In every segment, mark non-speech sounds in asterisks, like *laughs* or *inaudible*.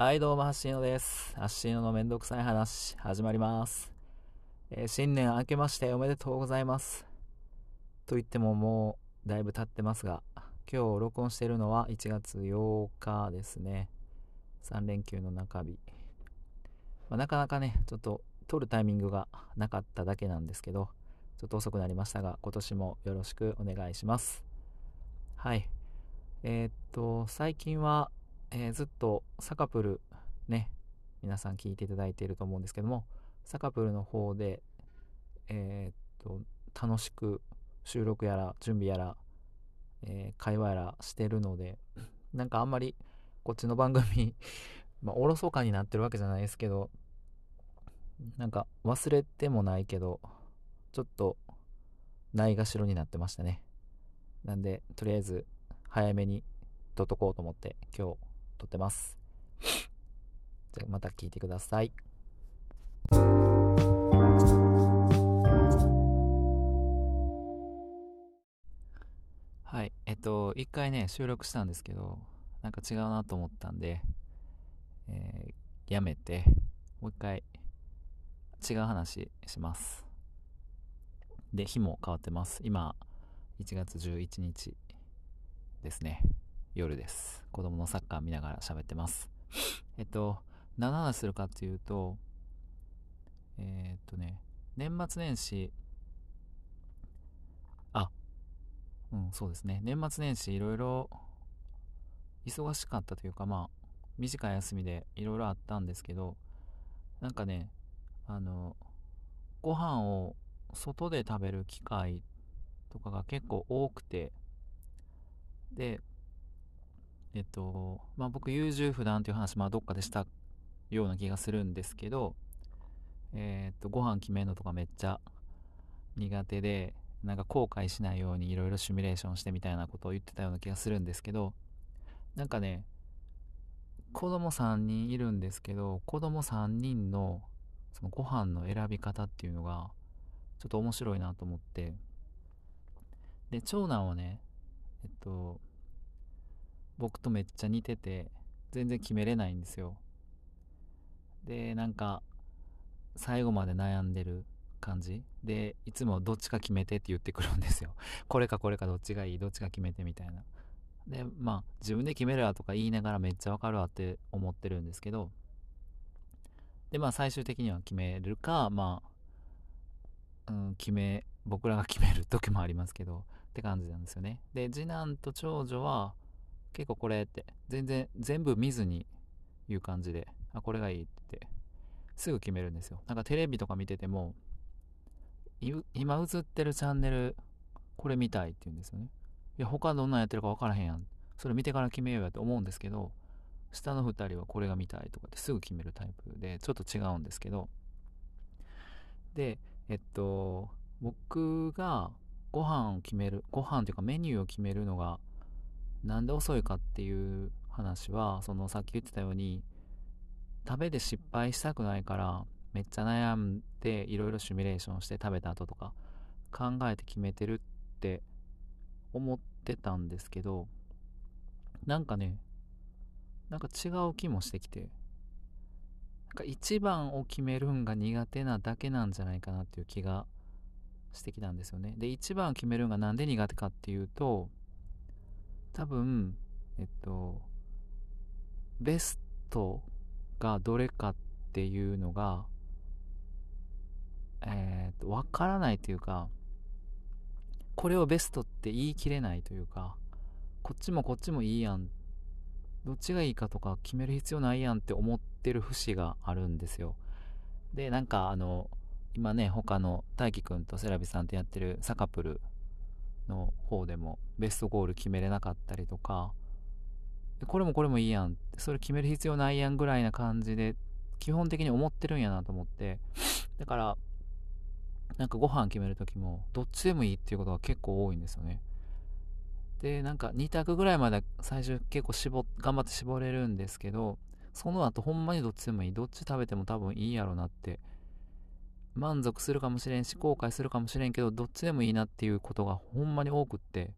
はい、どうも、ハッシーノです。ハッシーノのめんどくさい話、始まります。えー新年明けましておめでとうございます。と言ってももう、だいぶ経ってますが、今日録音しているのは1月8日ですね。3連休の中日。まあ、なかなかね、ちょっと撮るタイミングがなかっただけなんですけど、ちょっと遅くなりましたが、今年もよろしくお願いします。はい。えーっと、最近は、えーずっとサカプルね、皆さん聞いていただいていると思うんですけども、サカプルの方で、えーっと、楽しく収録やら準備やら、えー会話やらしてるので、なんかあんまりこっちの番組、*laughs* まあ、おろそかになってるわけじゃないですけど、なんか忘れてもないけど、ちょっとないがしろになってましたね。なんで、とりあえず早めに撮っとこうと思って今日撮ってます。じゃまた聞いてください。はい。えっと、一回ね、収録したんですけど、なんか違うなと思ったんで、えーやめて、もう一回違う話します。で、日も変わってます。今、1月11日ですね。夜です。子供のサッカー見ながら喋ってます。*laughs* えっと、何の話するかっていうと、えーっとね、年末年始、あ、うん、そうですね。年末年始いろいろ忙しかったというか、まあ、短い休みでいろいろあったんですけど、なんかね、あの、ご飯を外で食べる機会とかが結構多くて、で、えっと、まあ僕優柔不断という話、まあどっかでしたような気がするんですけど、えっと、ご飯決めるのとかめっちゃ苦手で、なんか後悔しないようにいろいろシミュレーションしてみたいなことを言ってたような気がするんですけど、なんかね、子供3人いるんですけど、子供3人のそのご飯の選び方っていうのが、ちょっと面白いなと思って、で、長男はね、えっと、僕とめっちゃ似てて、全然決めれないんですよ。で、なんか、最後まで悩んでる感じで、いつもどっちか決めてって言ってくるんですよ。*laughs* これかこれかどっちがいい、どっちか決めてみたいな。で、まあ、自分で決めるわとか言いながらめっちゃわかるわって思ってるんですけど、で、まあ、最終的には決めるか、まあ、うん、決め、僕らが決める時もありますけど、って感じなんですよね。で、次男と長女は、結構これって、全然、全部見ずに言う感じで、あ、これがいいって、すぐ決めるんですよ。なんかテレビとか見てても、今映ってるチャンネル、これ見たいって言うんですよね。いや、他どんなんやってるか分からへんやん。それ見てから決めようやと思うんですけど、下の2人はこれが見たいとかってすぐ決めるタイプで、ちょっと違うんですけど、で、えっと、僕がご飯を決める、ご飯というかメニューを決めるのが、なんで遅いかっていう話は、そのさっき言ってたように、食べて失敗したくないから、めっちゃ悩んで、いろいろシミュレーションして食べた後とか、考えて決めてるって思ってたんですけど、なんかね、なんか違う気もしてきて、なんか一番を決めるんが苦手なだけなんじゃないかなっていう気がしてきたんですよね。で、一番を決めるんがなんで苦手かっていうと、多分、えっと、ベストがどれかっていうのが、えーっと、わからないというか、これをベストって言い切れないというか、こっちもこっちもいいやん。どっちがいいかとか決める必要ないやんって思ってる節があるんですよ。で、なんかあの、今ね、他の大輝くんとセラビさんってやってるサカプルの方でもベストゴール決めれなかったりとか、これもこれもいいやん。それ決める必要ないやんぐらいな感じで、基本的に思ってるんやなと思って。だから、なんかご飯決めるときも、どっちでもいいっていうことが結構多いんですよね。で、なんか2択ぐらいまで最初結構絞っ、頑張って絞れるんですけど、その後ほんまにどっちでもいい。どっち食べても多分いいやろなって。満足するかもしれんし、後悔するかもしれんけど、どっちでもいいなっていうことがほんまに多くって、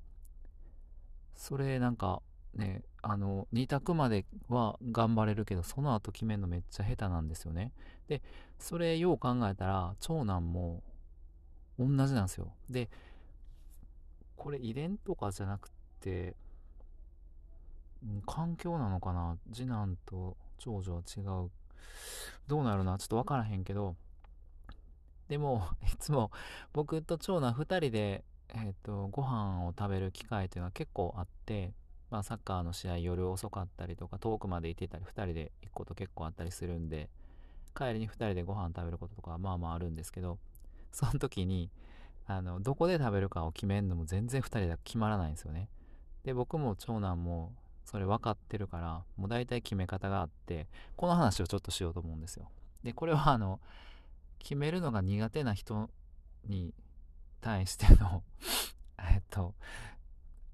それなんかねあの2択までは頑張れるけどその後決めるのめっちゃ下手なんですよね。でそれよう考えたら長男も同じなんですよ。でこれ遺伝とかじゃなくて環境なのかな？次男と長女は違う。どうなるな？ちょっと分からへんけどでも *laughs* いつも僕と長男2人で、えーと、ご飯を食べる機会というのは結構あって、まあ、サッカーの試合夜遅かったりとか遠くまで行ってたり2人で行くこと結構あったりするんで帰りに2人でご飯食べることとかまあまああるんですけどその時にあのどこで食べるかを決めるのも全然2人で決まらないんですよね。で僕も長男もそれ分かってるからもう大体決め方があってこの話をちょっとしようと思うんですよ。でこれはあの決めるのが苦手な人に対しての *laughs* えっと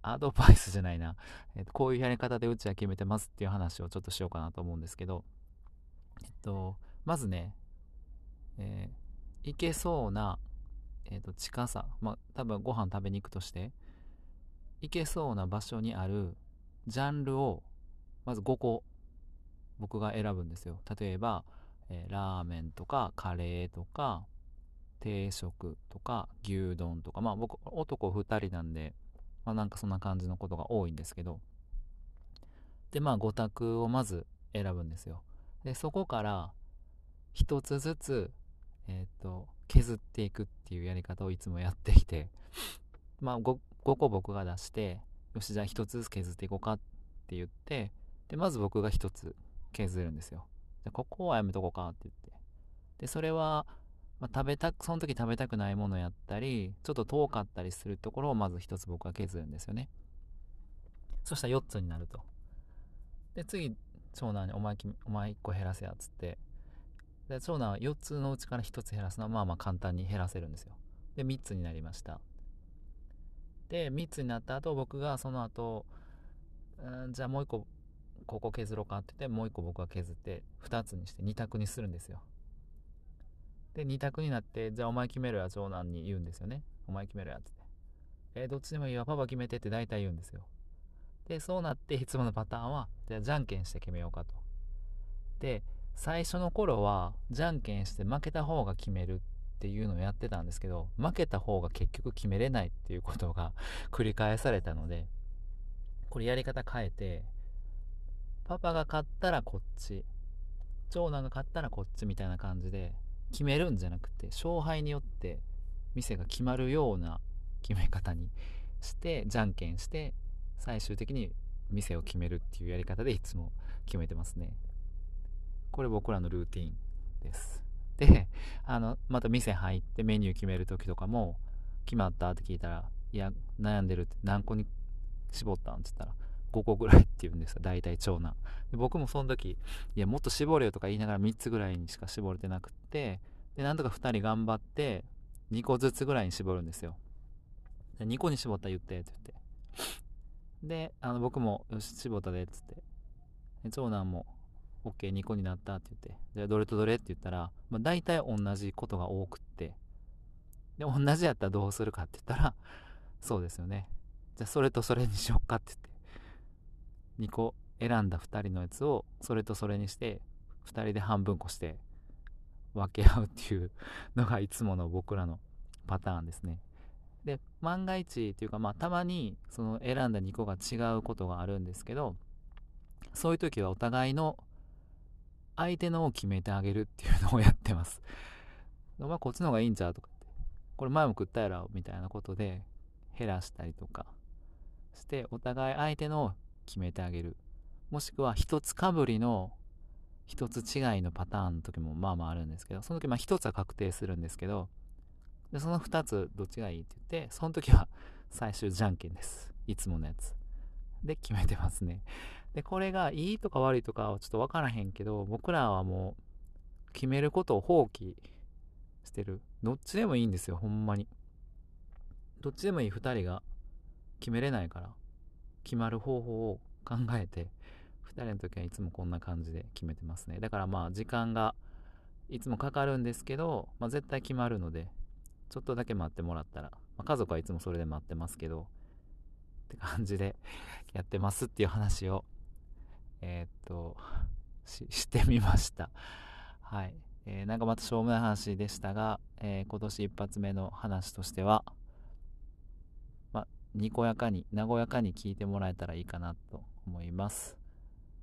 アドバイスじゃないな、えっと、こういうやり方でうちは決めてますっていう話をちょっとしようかなと思うんですけど。えっとまずね、えー、行けそうな、えっと、近さ。まあ多分ご飯食べに行くとして行けそうな場所にあるジャンルをまず5個僕が選ぶんですよ。例えば、えー、ラーメンとかカレーとか定食とか牛丼とかまあ僕男2人なんでまあなんかそんな感じのことが多いんですけど。でまあ5択をまず選ぶんですよ。でそこから1つずつえっ、ー、と削っていくっていうやり方をいつもやってきて。*laughs* まあ 5, 5個僕が出してよしじゃあ1つずつ削っていこうかって言ってでまず僕が1つ削るんですよ。じゃここはやめとこうかって言って。でそれは、まあ、食べたくその時食べたくないものやったりちょっと遠かったりするところをまず1つ僕は削るんですよね。そしたら4つになると。で次長男にお前お前1個減らせやっつって。で長男は4つのうちから1つ減らすのはまあまあ簡単に減らせるんですよ。で3つになりました。で3つになった後僕がその後うんじゃあもう1個ここ削ろうかって言ってもう1個僕が削って2つにして2択にするんですよ。で2択になってじゃあお前決めろや長男に言うんですよね。お前決めろやってえー、どっちでもいいわ。パパ決めてって大体言うんですよ。でそうなっていつものパターンはじゃあじゃんけんして決めようかと。で最初の頃はじゃんけんして負けた方が決めるっていうのをやってたんですけど負けた方が結局決めれないっていうことが *laughs* 繰り返されたのでこれやり方変えてパパが勝ったらこっち。長男が勝ったらこっちみたいな感じで決めるんじゃなくて勝敗によって店が決まるような決め方にしてじゃんけんして最終的に店を決めるっていうやり方でいつも決めてますね。これ僕らのルーティンです。で、あの、また店入ってメニュー決める時とかも、決まったって聞いたら、いや、悩んでるって何個に絞ったんって言ったら、5個ぐらいって言うんですよ、大体長男。で僕もその時、いや、もっと絞れよとか言いながら3つぐらいにしか絞れてなくって、で、なんとか2人頑張って、2個ずつぐらいに絞るんですよ。で2個に絞ったら言ってって言って。で、あの僕も、よし、絞ったでっつって。長男も、OK2 個になったって言ってじゃあどれとどれって言ったら、まあ、大体同じことが多くってで同じやったらどうするかって言ったらそうですよねじゃあそれとそれにしよっかって言って2個選んだ2人のやつをそれとそれにして2人で半分こして分け合うっていうのがいつもの僕らのパターンですねで万が一っていうかまあたまにその選んだ2個が違うことがあるんですけどそういう時はお互いの相手のを決めてあげるっていうのをやってます。お前こっちの方がいいんちゃうとかって。これ前も食ったやろみたいなことで減らしたりとかしてお互い相手の決めてあげる。もしくは一つかぶりの一つ違いのパターンの時もまあまああるんですけど、その時まあ一つは確定するんですけど、でその二つどっちがいいって言って、その時は最終じゃんけんです。いつものやつ。で決めてますね。で、これがいいとか悪いとかはちょっとわからへんけど、僕らはもう決めることを放棄してる。どっちでもいいんですよ、ほんまに。どっちでもいい2人が決めれないから、決まる方法を考えて、2人の時はいつもこんな感じで決めてますね。だからまあ時間がいつもかかるんですけど、まあ、絶対決まるので、ちょっとだけ待ってもらったら、まあ、家族はいつもそれで待ってますけど、って感じで *laughs* やってますっていう話を、えー、っと、してみました。はい。えー、なんかまたしょうもない話でしたが、えー、今年一発目の話としては、にこやかに、和やかに聞いてもらえたらいいかなと思います。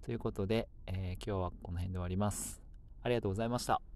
ということで、えー、今日はこの辺で終わります。ありがとうございました。